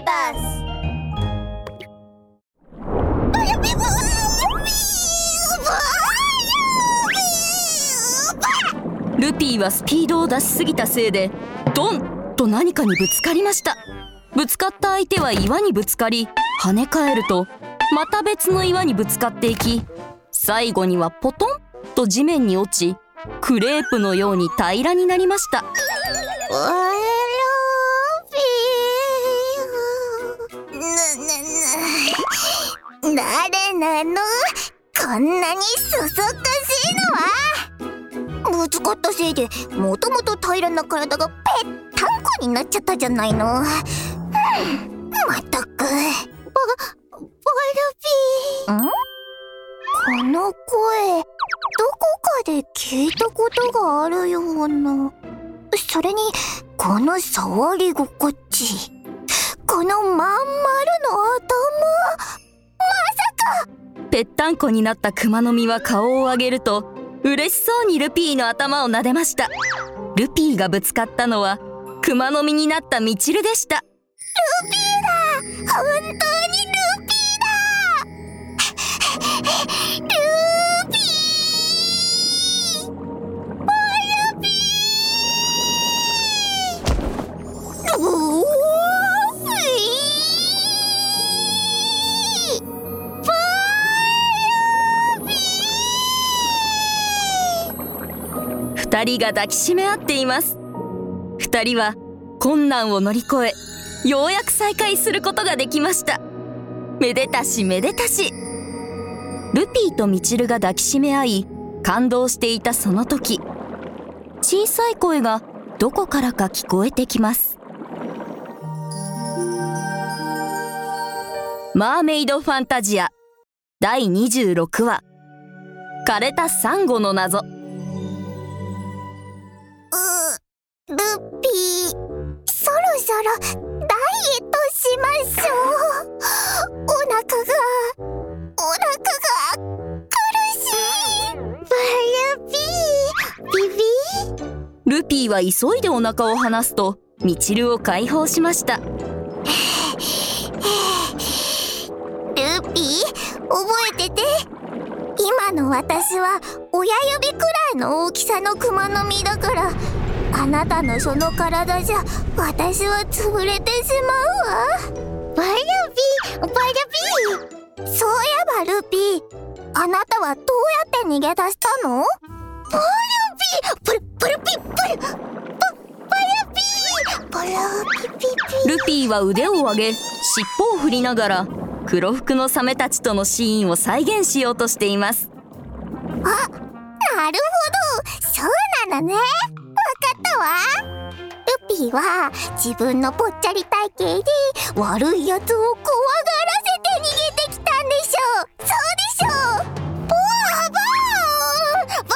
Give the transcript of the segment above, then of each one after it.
ーバスルピーはスピードを出しすぎたせいでドンと何かにぶつかりました。ぶつかった相手は岩にぶつかり跳ね返るとまた別の岩にぶつかっていき最後にはポトンと地面に落ちクレープのように平らになりましたなのこんなにそそっかしいのは。ぶつかったせいでもともと平らな体がぺったんこになっちゃったじゃないの、うん、まったく。ババルビーん？この声どこかで聞いたことがあるような。それにこの触り心地。このまん丸の頭ぺったんこになったクマノミは顔を上げると嬉しそうにルピーの頭を撫でました。ルピーがぶつかったのはクマノミになったミチルでした。ルピーだ。本当にルピーだ。ルピ二人が抱きしめ合っています。二人は困難を乗り越えようやく再会することができました。めでたしめでたし。ルピーとミチルが抱きしめ合い感動していたその時小さい声がどこからか聞こえてきます。マーメイドファンタジア第26話。枯れたサンゴの謎。そろそろダイエットしましょう。お腹がお腹が苦しい。バルピー。ビビルピーは急いでお腹を離すとミチルを解放しました。ルピー覚えてて。今の私は親指くらいの大きさのクマノミだからあなたのその体じゃ私は潰れてしまうわ。バルビーバルビー。そういえばルピーあなたはどうやって逃げ出したの？バルビーバルバルピーバルババルビー。バルピピピルピーは腕を上げ尻尾を振りながら黒服のサメたちとのシーンを再現しようとしています。あなるほど。そうなのねルピーは自分のぽっちゃり体型で悪いやつを怖がらせて逃げてきたんでしょ。うそうでしょ。うボーボーボ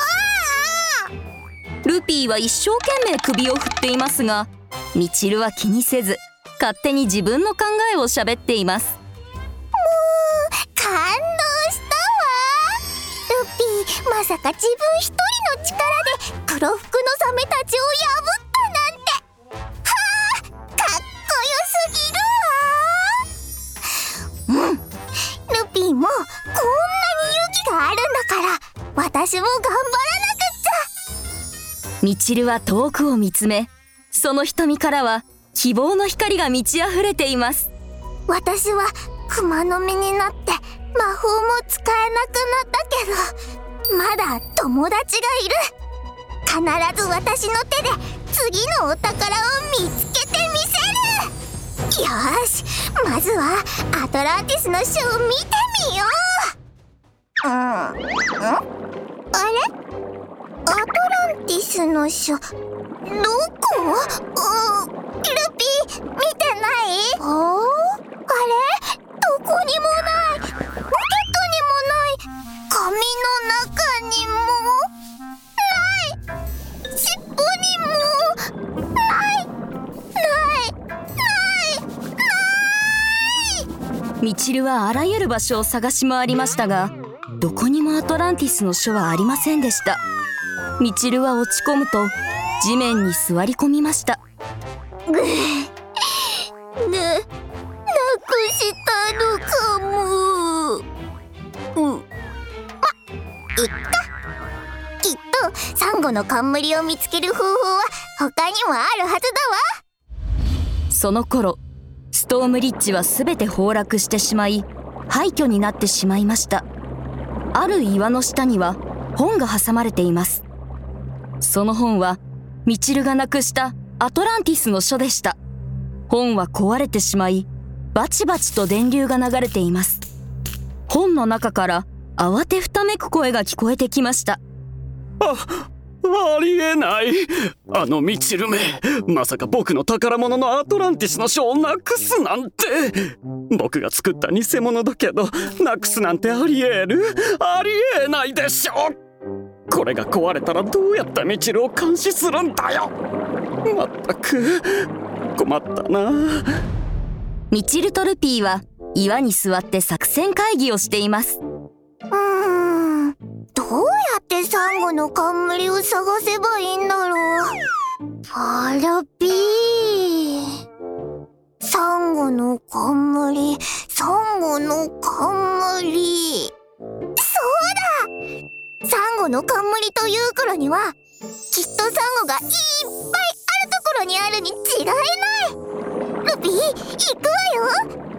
ールピーは一生懸命首を振っていますがミチルは気にせず勝手に自分の考えを喋っています。もう感動したわ。ルピーまさか自分一人の力で黒服のサメたちを破私も頑張らなくっちゃ。ミチルは遠くを見つめその瞳からは希望の光が満ち溢れています。私は熊の実になって魔法も使えなくなったけどまだ友達がいる。必ず私の手で次のお宝を見つけてみせる。よしまずはアトランティスの書を見てみよう。うんん？あれ？アトランティスの書。どこ？うルピー見てない？あれ？どこにもない。ポケットにもない。紙の中にも。ない。尻尾にも。ない。ない。ない。ないミチルはあらゆる場所を探し回りましたがどこにもアトランティスの書はありませんでした。みちるは落ち込むと地面に座り込みました。ぐぅ、ね、なくしたのかも。うん。ま、いっかきっとサンゴの冠を見つける方法は他にもあるはずだわ。その頃ストームリッジは全て崩落してしまい廃墟になってしまいました。ある岩の下には本が挟まれています。その本はミチルがなくしたアトランティスの書でした。本は壊れてしまいバチバチと電流が流れています。本の中から慌てふためく声が聞こえてきました。ありえない。あのミチルめまさか僕の宝物のアトランティスの書をなくすなんて。僕が作った偽物だけどなくすなんてありえる？ありえないでしょこれが壊れたらどうやってミチルを監視するんだよ。まったく困ったな。ミチルとルピーは岩に座って作戦会議をしています。サンゴの冠を探せばいいんだろう。あらぴー。サンゴの冠。サンゴの冠。そうだ。サンゴの冠というからにはきっとサンゴがいっぱいあるところにあるに違いない。ルピー行くわよ。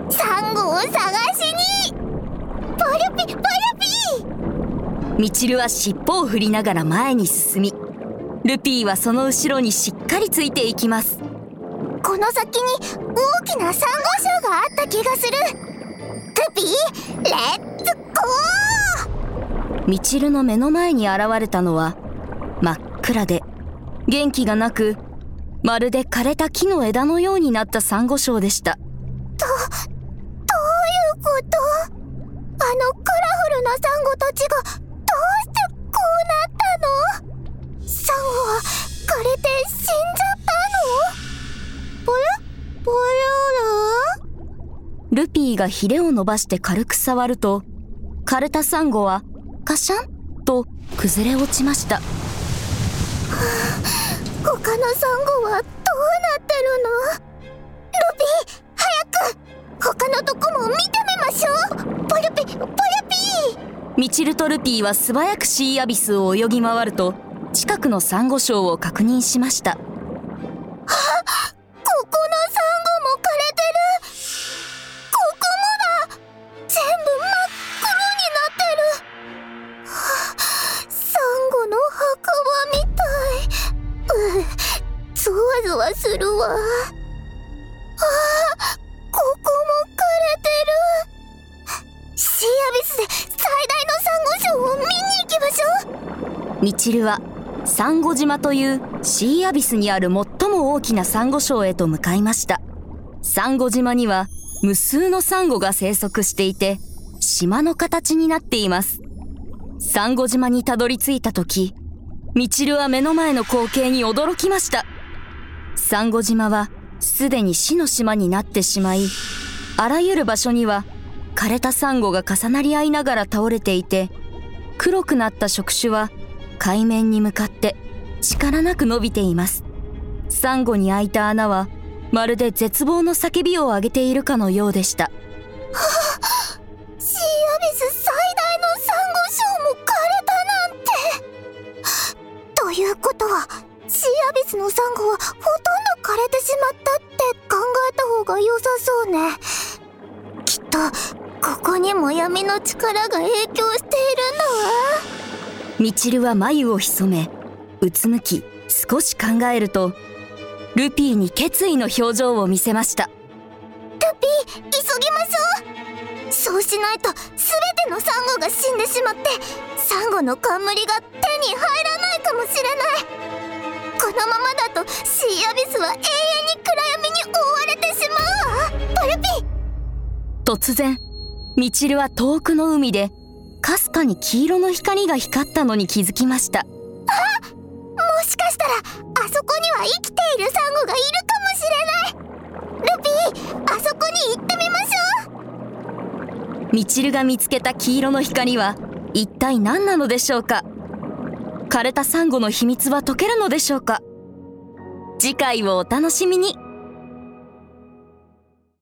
サンゴを探しにパルピパルピミチルは尻尾を振りながら前に進みルピーはその後ろにしっかりついていきます。この先に大きなサンゴ礁があった気がする。ルピーレッツゴー！ミチルの目の前に現れたのは真っ暗で元気がなくまるで枯れた木の枝のようになったサンゴ礁でした。どどういうこと？あのカラフルなサンゴたちがしてこうなったの？サンゴは枯れて死んじゃったの？ポロ？ポロルピーがヒレを伸ばして軽く触ると枯れたサンゴはカシャンと崩れ落ちました。他のサンゴはどうなってるの？ルピー早く！他のとこミチルとルピーは素早くシーアビスを泳ぎ回ると近くのサンゴ礁を確認しました。あここのサンゴも枯れてる。ここもだ全部真っ黒になってる。はあサンゴの墓場みたい。ううゾワゾワするわ。しょうミチルはサンゴ島というシーアビスにある最も大きなサンゴ礁へと向かいました。サンゴ島には無数のサンゴが生息していて島の形になっています。サンゴ島にたどり着いた時ミチルは目の前の光景に驚きました。サンゴ島はすでに死の島になってしまいあらゆる場所には枯れたサンゴが重なり合いながら倒れていて黒くなった触手は海面に向かって力なく伸びています。サンゴに開いた穴はまるで絶望の叫びを上げているかのようでした。シーアビス最大のサンゴ礁も枯れたなんて。ということはシーアビスのサンゴはほとんど枯れてしまったって考えた方が良さそうね。きっとここにも闇の力が影響しているんだわミチルは眉を潜めうつむき少し考えるとルピーに決意の表情を見せました。ルピー急ぎましょう。そうしないと全てのサンゴが死んでしまってサンゴの冠が手に入らないかもしれない。このままだとシーアビスは永遠に暗闇に覆われてしまう。わパルピ突然ミチルは遠くの海でかすかに黄色の光が光ったのに気づきました。もしかしたらあそこには生きているサンゴがいるかもしれない。ルピーあそこに行ってみましょう。ミチルが見つけた黄色の光は一体何なのでしょうか？枯れたサンゴの秘密は解けるのでしょうか？次回をお楽しみに